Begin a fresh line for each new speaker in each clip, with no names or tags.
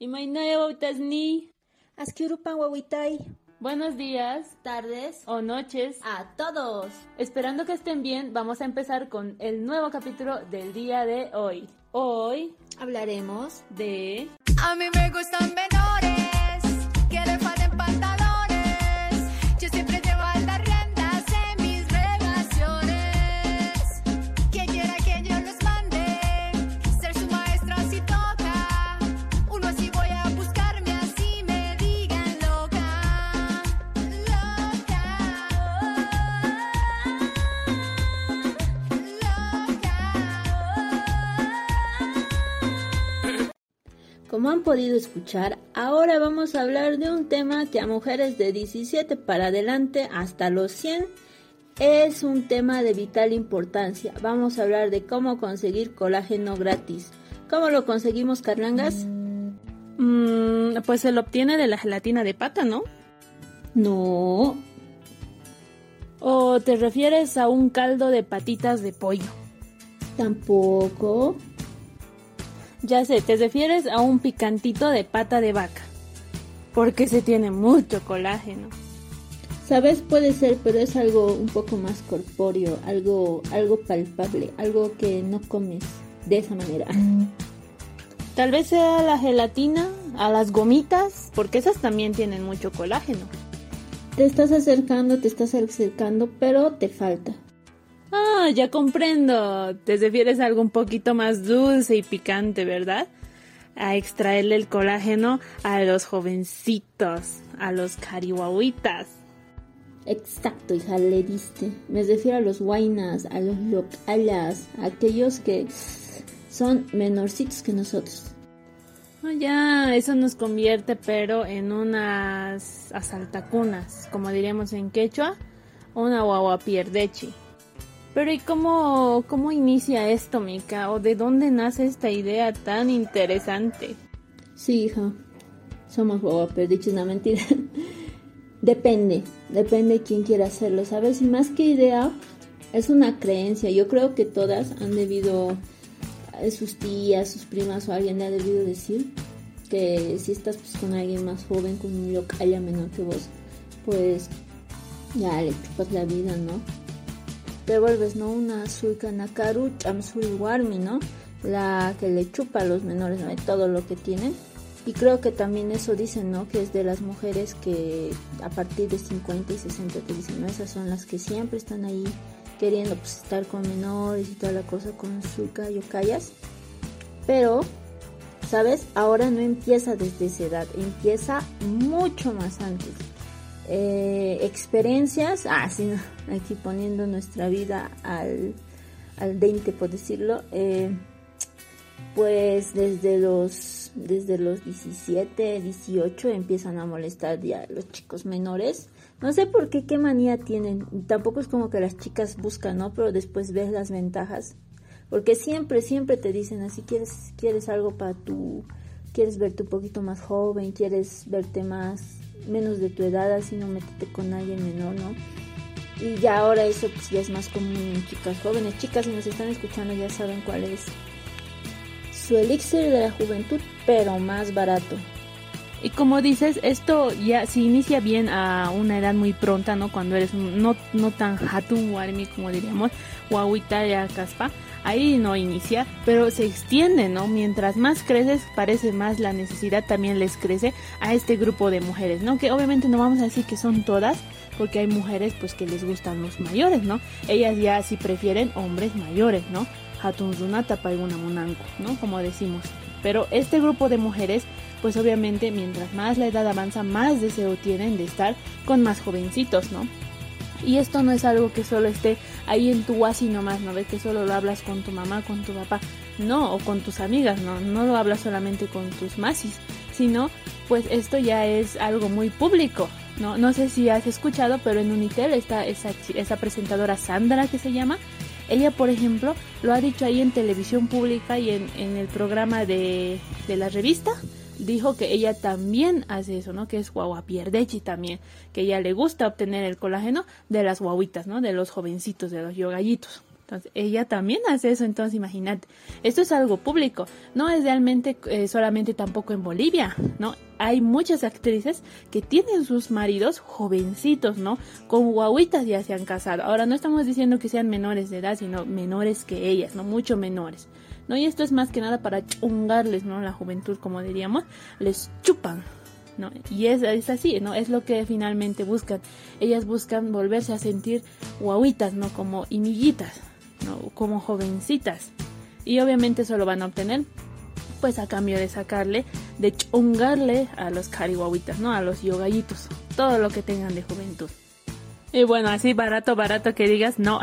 Imainaya Wautasni.
Askirupan Wawitay.
Buenos días,
Tardes.
o noches.
A todos.
Esperando que estén bien, vamos a empezar con el nuevo capítulo del día de hoy. Hoy
Hablaremos
de...
A mí me gustan menores,
Como han podido escuchar, ahora vamos a hablar de un tema que a mujeres de 17 para adelante hasta los 100 es un tema de vital importancia. Vamos a hablar de cómo conseguir colágeno gratis. ¿Cómo lo conseguimos, Carlangas?
Mm, pues se lo obtiene de la gelatina de pata, ¿no?
No,
¿O te refieres a un caldo de patitas de pollo?
tampoco.
Ya sé, te refieres a un picantito de pata de vaca. Porque se tiene mucho colágeno.
Sabes, puede ser, pero es algo un poco más corpóreo, algo, algo palpable, algo que no comes de esa manera.
Tal vez sea la gelatina, a las gomitas, porque esas también tienen mucho colágeno.
Te estás acercando, te estás acercando, pero te falta.
Ah, ya comprendo. Te refieres a algo un poquito más dulce y picante, ¿verdad? A extraerle el colágeno a los jovencitos, a los carihuahuitas.
Exacto, hija, le diste. Me refiero a los guainas, a los localas, a aquellos que son menorcitos que nosotros.
Ah, ya, eso nos convierte, pero en unas asaltacunas, como diríamos en quechua, una guaguapierdechi. Pero ¿y cómo, cómo inicia esto, Mika? ¿O de dónde nace esta idea tan interesante?
Sí, hija, somos guaguaperdichos, no mentira. depende, depende quién quiera hacerlo, ¿sabes? Y más que idea, es una creencia. Yo creo que todas han debido, eh, sus tías, sus primas o alguien le ha debido decir que si estás pues, con alguien más joven, con un localla menor que vos, pues ya le chupas la vida, ¿no? Te vuelves, ¿no? Una sulka nakaru chamsuri warmi, ¿no? La que le chupa a los menores, ¿no? Todo lo que tienen. Y creo que también eso dicen, ¿no? Que es de las mujeres que a partir de 50 y 60 te dicen, ¿no? Esas son las que siempre están ahí queriendo pues, estar con menores y toda la cosa con sulka yokayas. Pero, ¿sabes? Ahora no empieza desde esa edad, empieza mucho más antes. Eh, experiencias, ah, sí, aquí poniendo nuestra vida al, al 20, por decirlo, eh, pues desde los, desde los 17, 18 empiezan a molestar ya los chicos menores. No sé por qué, qué manía tienen. Tampoco es como que las chicas buscan, ¿no? Pero después ves las ventajas. Porque siempre, siempre te dicen así, quieres, quieres algo para tu, quieres verte un poquito más joven, quieres verte más, menos de tu edad, así no métete con alguien menor, ¿no? Y ya ahora eso pues ya es más común en chicas jóvenes. Chicas, si nos están escuchando ya saben cuál es su elixir de la juventud, pero más barato.
Y como dices, esto ya se inicia bien a una edad muy pronta, ¿no? Cuando eres no, no tan hatun warmi, como diríamos, guaguita ya caspa. Ahí no inicia, pero se extiende, ¿no? Mientras más creces, parece más la necesidad también les crece a este grupo de mujeres, ¿no? Que obviamente no vamos a decir que son todas, porque hay mujeres pues que les gustan los mayores, ¿no? Ellas ya sí prefieren hombres mayores, ¿no? Hatun runata paiguna munanko, ¿no? Como decimos. Pero este grupo de mujeres, pues obviamente mientras más la edad avanza, más deseo tienen de estar con más jovencitos, ¿no? Y esto no es algo que solo esté ahí en tu wasi nomás, ¿no ves que solo lo hablas con tu mamá, con tu papá? No, o con tus amigas, ¿no? No lo hablas solamente con tus masis, sino pues esto ya es algo muy público, ¿no? No sé si has escuchado, pero en Unitel está esa, esa presentadora Sandra que se llama, ella, por ejemplo, lo ha dicho ahí en televisión pública y en, en el programa de, de la revista. Dijo que ella también hace eso, ¿no? Que es guaguapierdechi también. Que ella le gusta obtener el colágeno de las guaguitas, ¿no? De los jovencitos, de los yogallitos. Entonces, ella también hace eso, entonces imagínate, esto es algo público, no es realmente eh, solamente tampoco en Bolivia, ¿no? Hay muchas actrices que tienen sus maridos jovencitos, ¿no? Con guaguitas ya se han casado. Ahora no estamos diciendo que sean menores de edad, sino menores que ellas, ¿no? Mucho menores. ¿No? Y esto es más que nada para chungarles, ¿no? La juventud, como diríamos, les chupan, ¿no? Y es, es, así, ¿no? Es lo que finalmente buscan. Ellas buscan volverse a sentir guaguitas, ¿no? Como imiguitas, ¿no? Como jovencitas. Y obviamente eso lo van a obtener, pues a cambio de sacarle, de chungarle a los carihuahuitas, ¿no? A los yogallitos, todo lo que tengan de juventud. Y bueno, así barato, barato que digas, no.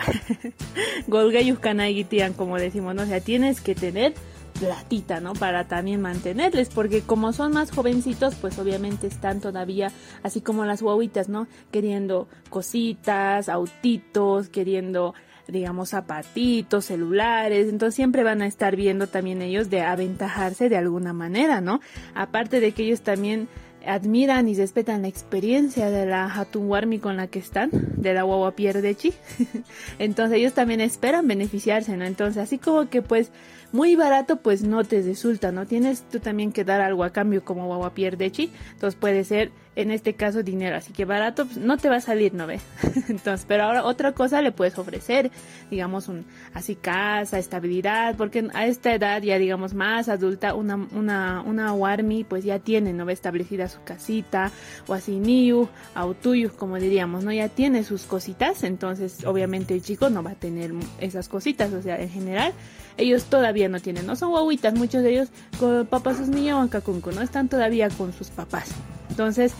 Golgayuscanaigitian, como decimos, ¿no? O sea, tienes que tener platita, ¿no? Para también mantenerles, porque como son más jovencitos, pues obviamente están todavía, así como las guaguitas, ¿no? Queriendo cositas, autitos, queriendo, digamos, zapatitos, celulares, entonces siempre van a estar viendo también ellos de aventajarse de alguna manera, ¿no? Aparte de que ellos también admiran y respetan la experiencia de la Hatunwarmi con la que están, de la guagua Pierdechi. Entonces ellos también esperan beneficiarse, ¿no? Entonces así como que pues muy barato pues no te resulta, ¿no? Tienes tú también que dar algo a cambio como guagua Pierdechi. Entonces puede ser en este caso dinero, así que barato pues, no te va a salir, ¿no ves? Entonces, pero ahora otra cosa le puedes ofrecer, digamos, un, así casa, estabilidad, porque a esta edad ya digamos más adulta, una, una, una warmi pues ya tiene, ¿no ve? Establecida su casita, o así niu, autuyu, como diríamos, ¿no? Ya tiene sus cositas, entonces obviamente el chico no va a tener esas cositas, o sea, en general, ellos todavía no tienen, no son guaguitas, muchos de ellos con papás sus niños ¿no? Están todavía con sus papás. Entonces,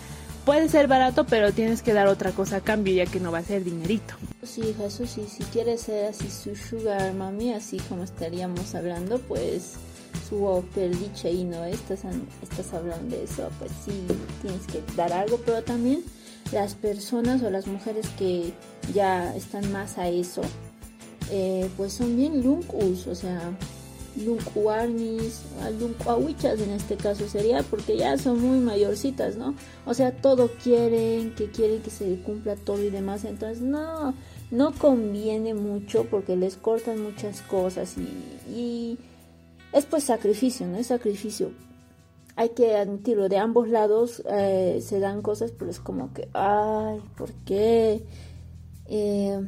puede ser barato, pero tienes que dar otra cosa a cambio, ya que no va a ser dinerito.
Sí, Jesús, sí, si quieres ser así su sugar mami, así como estaríamos hablando, pues su perdiche y no estás, estás hablando de eso, pues sí, tienes que dar algo, pero también las personas o las mujeres que ya están más a eso, eh, pues son bien lunkus, o sea, luncuarnis, luncuahuichas en este caso sería, porque ya son muy mayorcitas, ¿no? O sea, todo quieren, que quieren que se cumpla todo y demás, entonces no, no conviene mucho porque les cortan muchas cosas y, es pues sacrificio, ¿no? Es sacrificio. Hay que admitirlo, de ambos lados eh, se dan cosas, pero es como que, ay, ¿por qué? Eh,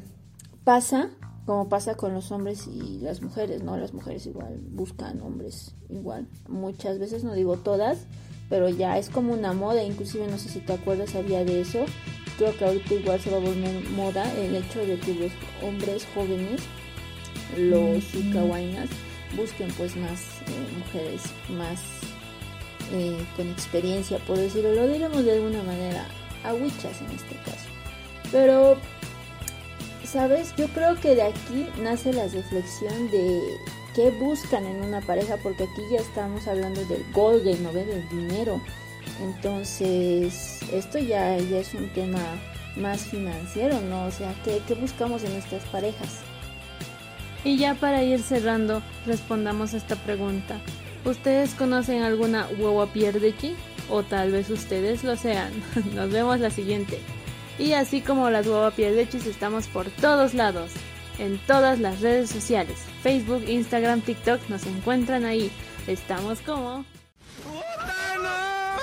pasa como pasa con los hombres y las mujeres, ¿no? Las mujeres igual buscan hombres igual. Muchas veces, no digo todas, pero ya es como una moda, inclusive no sé si te acuerdas, había de eso. Creo que ahorita igual se va a volver moda el hecho de que los hombres jóvenes, los ukawainas, busquen pues más eh, mujeres más eh, con experiencia, por decirlo, lo diremos de alguna manera, aguichas en este caso. Pero ¿Sabes? Yo creo que de aquí nace la reflexión de qué buscan en una pareja, porque aquí ya estamos hablando del golden, ¿no? Del dinero. Entonces, esto ya, ya es un tema más financiero, ¿no? O sea, ¿qué, qué buscamos en nuestras parejas?
Y ya para ir cerrando, respondamos a esta pregunta. ¿Ustedes conocen alguna huevo pierdechi? O tal vez ustedes lo sean. Nos vemos la siguiente. Y así como las guapapiedechis estamos por todos lados, en todas las redes sociales, Facebook, Instagram, TikTok, nos encuentran ahí. Estamos como... ¡Ah!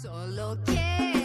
Solo quiero